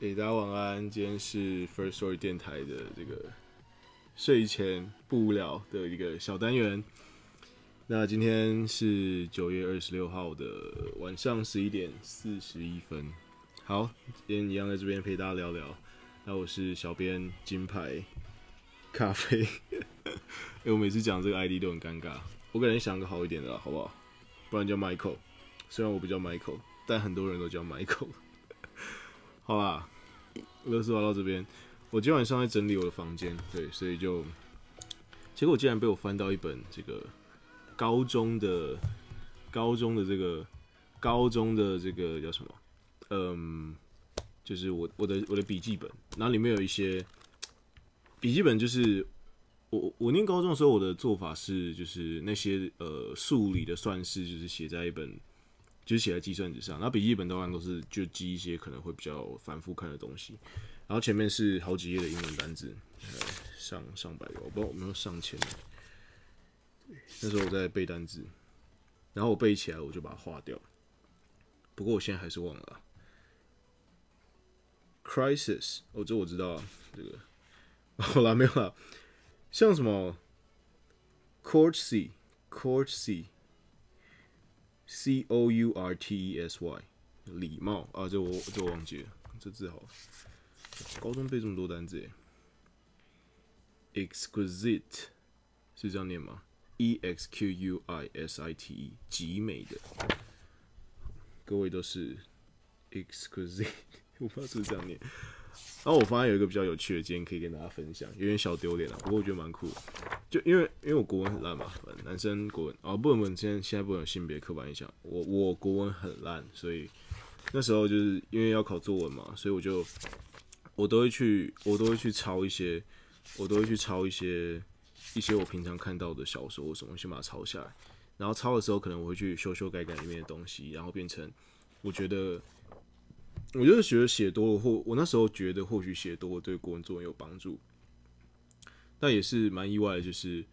诶，大家晚安。今天是 First Story 电台的这个睡前不无聊的一个小单元。那今天是九月二十六号的晚上十一点四十一分。好，今天一样在这边陪大家聊聊。那我是小编金牌咖啡。哎，我每次讲这个 ID 都很尴尬，我可能想个好一点的，好不好？不然叫 Michael。虽然我不叫 Michael，但很多人都叫 Michael。好啦，乐视话到这边，我今晚上在整理我的房间，对，所以就结果竟然被我翻到一本这个高中的高中的这个高中的这个叫什么？嗯，就是我我的我的笔记本，然后里面有一些笔记本，就是我我念高中的时候，我的做法是就是那些呃数理的算式，就是写在一本。就是写在计算纸上，然后笔记本当然都是就记一些可能会比较反复看的东西，然后前面是好几页的英文单字，上上百个，我不知道有没有上千。那时候我在背单字，然后我背起来我就把它划掉，不过我现在还是忘了。Crisis，哦，这我知道啊，这个好了没有了，像什么 Courtesy，Courtesy。C O U R T E S Y，礼貌啊，这我这我忘记了，这字好。高中背这么多单词，exquisite 是这样念吗？E X Q U I S I T E，极美的。各位都是 exquisite，我不知道是不是这样念。然后我发现有一个比较有趣的，经验可以跟大家分享，有点小丢脸了，不过我觉得蛮酷。就因为因为我国文很烂嘛，男生国文哦不能不能现在现在不能有性别刻板印象，我我国文很烂，所以那时候就是因为要考作文嘛，所以我就我都会去我都会去抄一些，我都会去抄一些一些我平常看到的小说什么，先把它抄下来，然后抄的时候可能我会去修修改改里面的东西，然后变成我觉得我就是觉得写多了或我那时候觉得或许写多了对国文作文有帮助。但也是蛮意外的，就是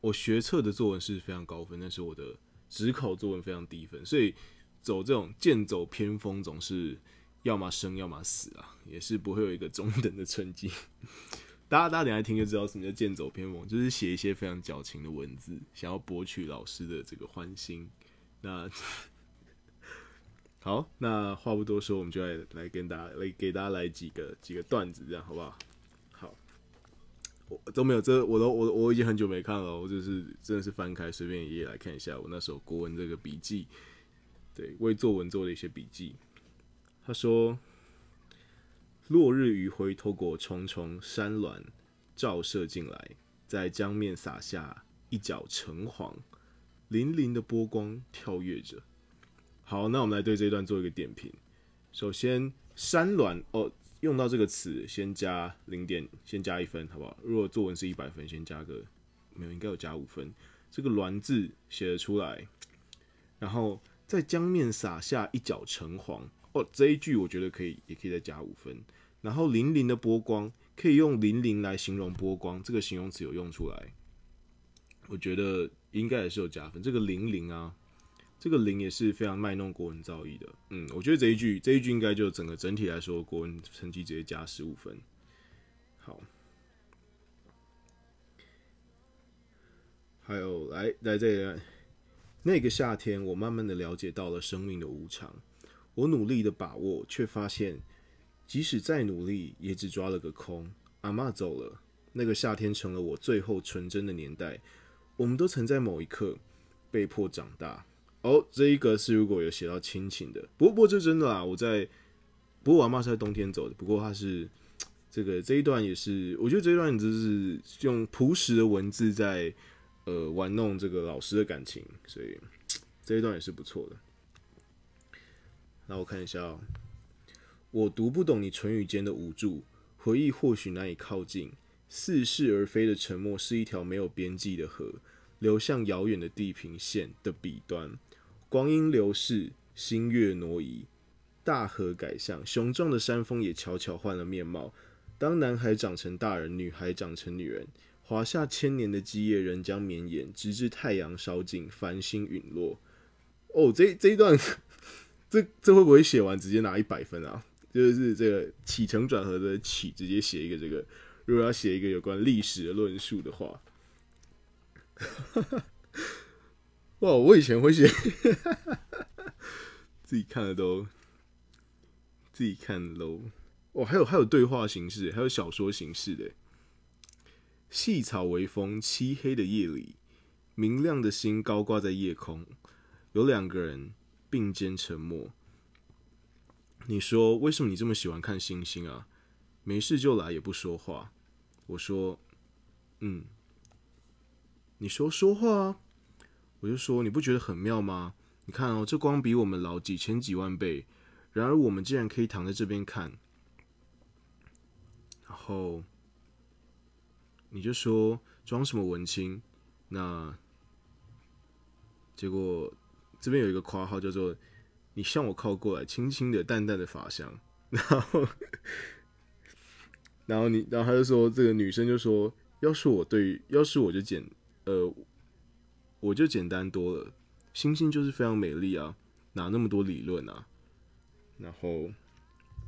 我学测的作文是非常高分，但是我的职考作文非常低分，所以走这种剑走偏锋总是要么生要么死啊，也是不会有一个中等的成绩。大家大家等下听就知道什么叫剑走偏锋，就是写一些非常矫情的文字，想要博取老师的这个欢心。那好，那话不多说，我们就来来跟大家来给大家来几个几个段子，这样好不好？好我都没有，这我都我我已经很久没看了，我就是真的是翻开随便一页来看一下我那时候国文这个笔记，对，为作文做的一些笔记。他说：“落日余晖透过重重山峦照射进来，在江面洒下一角橙黄，粼粼的波光跳跃着。”好，那我们来对这段做一个点评。首先，山峦哦。用到这个词，先加零点，先加一分，好不好？如果作文是一百分，先加个没有，应该有加五分。这个“峦”字写了出来，然后在江面洒下一角橙黄哦，这一句我觉得可以，也可以再加五分。然后粼粼的波光，可以用粼粼来形容波光，这个形容词有用出来，我觉得应该也是有加分。这个粼粼啊。这个零也是非常卖弄国文造诣的，嗯，我觉得这一句这一句应该就整个整体来说国文成绩直接加十五分。好，还有来来这里，那个夏天，我慢慢的了解到了生命的无常。我努力的把握，却发现即使再努力，也只抓了个空。阿妈走了，那个夏天成了我最后纯真的年代。我们都曾在某一刻被迫长大。哦，这一个是如果有写到亲情的，不过不过这真的啦，我在，不过我妈是在冬天走的，不过她是这个这一段也是，我觉得这一段就是用朴实的文字在呃玩弄这个老师的感情，所以 这一段也是不错的。那我看一下哦，我读不懂你唇语间的无助，回忆或许难以靠近，似是而非的沉默是一条没有边际的河，流向遥远的地平线的彼端。光阴流逝，星月挪移，大河改向，雄壮的山峰也悄悄换了面貌。当男孩长成大人，女孩长成女人，华夏千年的基业仍将绵延，直至太阳烧尽，繁星陨落。哦，这这一段，这这会不会写完直接拿一百分啊？就是这个起承转合的起，直接写一个这个。如果要写一个有关历史的论述的话，哇，我以前会写，自己看的都自己看喽。哦，还有还有对话形式，还有小说形式的。细草微风，漆黑的夜里，明亮的星高挂在夜空，有两个人并肩沉默。你说为什么你这么喜欢看星星啊？没事就来，也不说话。我说，嗯。你说说话啊？我就说你不觉得很妙吗？你看哦，这光比我们老几千几万倍，然而我们竟然可以躺在这边看。然后你就说装什么文青？那结果这边有一个括号叫做“你向我靠过来，轻轻的、淡淡的发香”。然后，然后你，然后他就说这个女生就说：“要是我对，要是我就剪。”呃，我就简单多了。星星就是非常美丽啊，哪那么多理论啊？然后，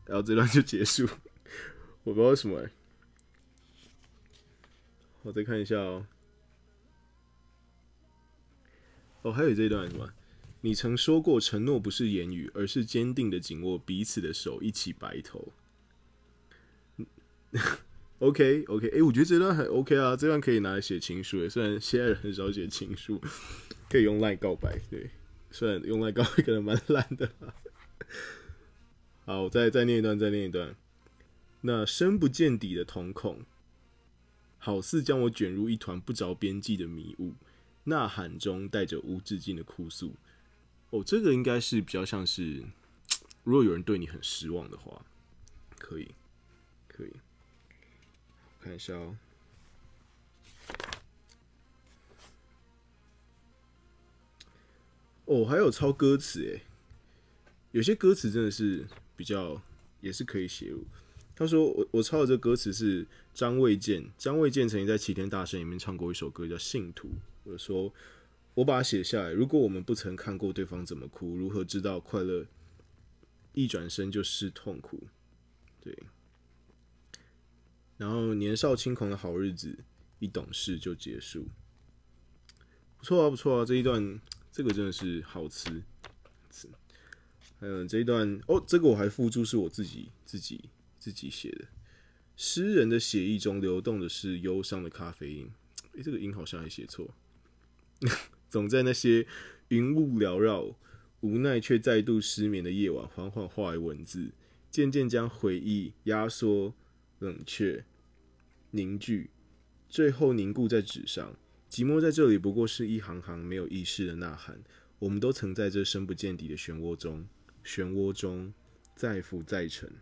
然后这段就结束。我不知道为什么。我再看一下哦。哦，还有这一段什么？你曾说过，承诺不是言语，而是坚定的紧握彼此的手，一起白头。OK OK，哎，我觉得这段很 OK 啊，这段可以拿来写情书。虽然现在人很少写情书，可以用赖告白。对，虽然用赖告白可能蛮烂的。好，我再再念一段，再念一段。那深不见底的瞳孔，好似将我卷入一团不着边际的迷雾，呐喊中带着无止境的哭诉。哦，这个应该是比较像是，如果有人对你很失望的话，可以，可以。看一下哦，哦，还有抄歌词诶，有些歌词真的是比较也是可以写入。他说我我抄的这歌词是张卫健，张卫健曾经在《齐天大圣》里面唱过一首歌叫《信徒》。我说我把它写下来，如果我们不曾看过对方怎么哭，如何知道快乐一转身就是痛苦？对。然后年少轻狂的好日子，一懂事就结束。不错啊，不错啊，这一段这个真的是好词词。还有这一段哦，这个我还附注是我自己自己自己写的。诗人的血液中流动的是忧伤的咖啡因。诶，这个音好像还写错。总在那些云雾缭绕、无奈却再度失眠的夜晚，缓缓化为文字，渐渐将回忆压缩。冷却、凝聚，最后凝固在纸上。寂寞在这里不过是一行行没有意识的呐喊。我们都曾在这深不见底的漩涡中，漩涡中再浮再沉。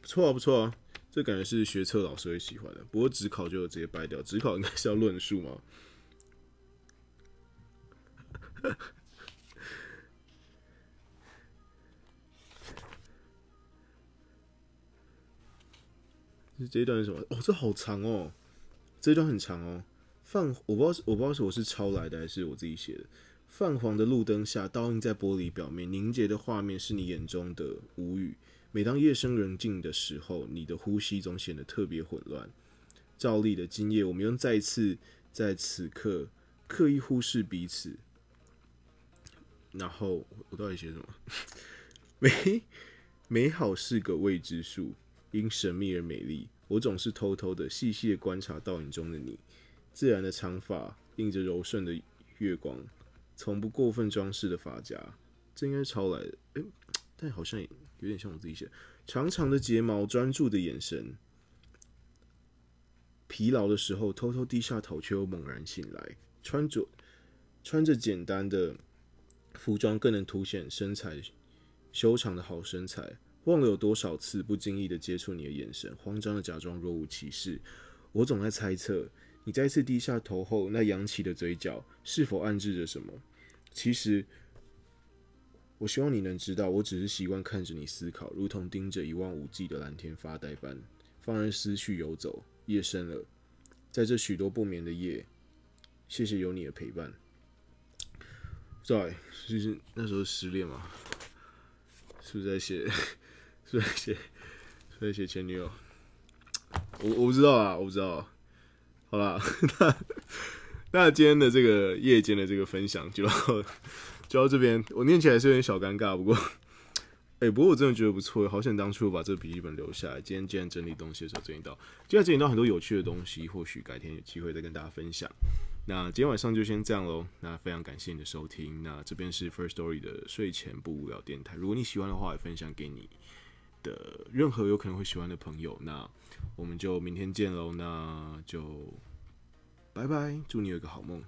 不错啊，不错啊，这感觉是学测老师会喜欢的。不过只考就直接掰掉，只考应该是要论述嘛。这一段是什么？哦，这好长哦，这一段很长哦。泛我不知道我不知道是我是抄来的还是我自己写的。泛黄的路灯下，倒映在玻璃表面凝结的画面是你眼中的无语。每当夜深人静的时候，你的呼吸总显得特别混乱。照例的今夜，我们又再次在此刻刻意忽视彼此。然后我到底写什么？美美好是个未知数。因神秘而美丽，我总是偷偷的、细细的观察倒影中的你。自然的长发映着柔顺的月光，从不过分装饰的发夹，这应该是抄来的。诶，但好像有点像我自己写。长长的睫毛，专注的眼神，疲劳的时候偷偷低下头，却又猛然醒来。穿着穿着简单的服装，更能凸显身材修长的好身材。忘了有多少次不经意的接触你的眼神，慌张的假装若无其事。我总在猜测，你再次低下头后，那扬起的嘴角是否暗示着什么？其实，我希望你能知道，我只是习惯看着你思考，如同盯着一望无际的蓝天发呆般，放任思绪游走。夜深了，在这许多不眠的夜，谢谢有你的陪伴。在，就是那时候失恋嘛，是不是在写？睡写 睡写前女友，我我不知道啊，我不知道。好啦，那那今天的这个夜间的这个分享就到 就到这边，我念起来是有点小尴尬，不过。哎，不过我真的觉得不错，好想当初把这个笔记本留下来。今天既然整理东西的时候整理到，今天整理到很多有趣的东西，或许改天有机会再跟大家分享。那今天晚上就先这样喽。那非常感谢你的收听。那这边是 First Story 的睡前不无聊电台。如果你喜欢的话，也分享给你的任何有可能会喜欢的朋友。那我们就明天见喽。那就拜拜，祝你有个好梦。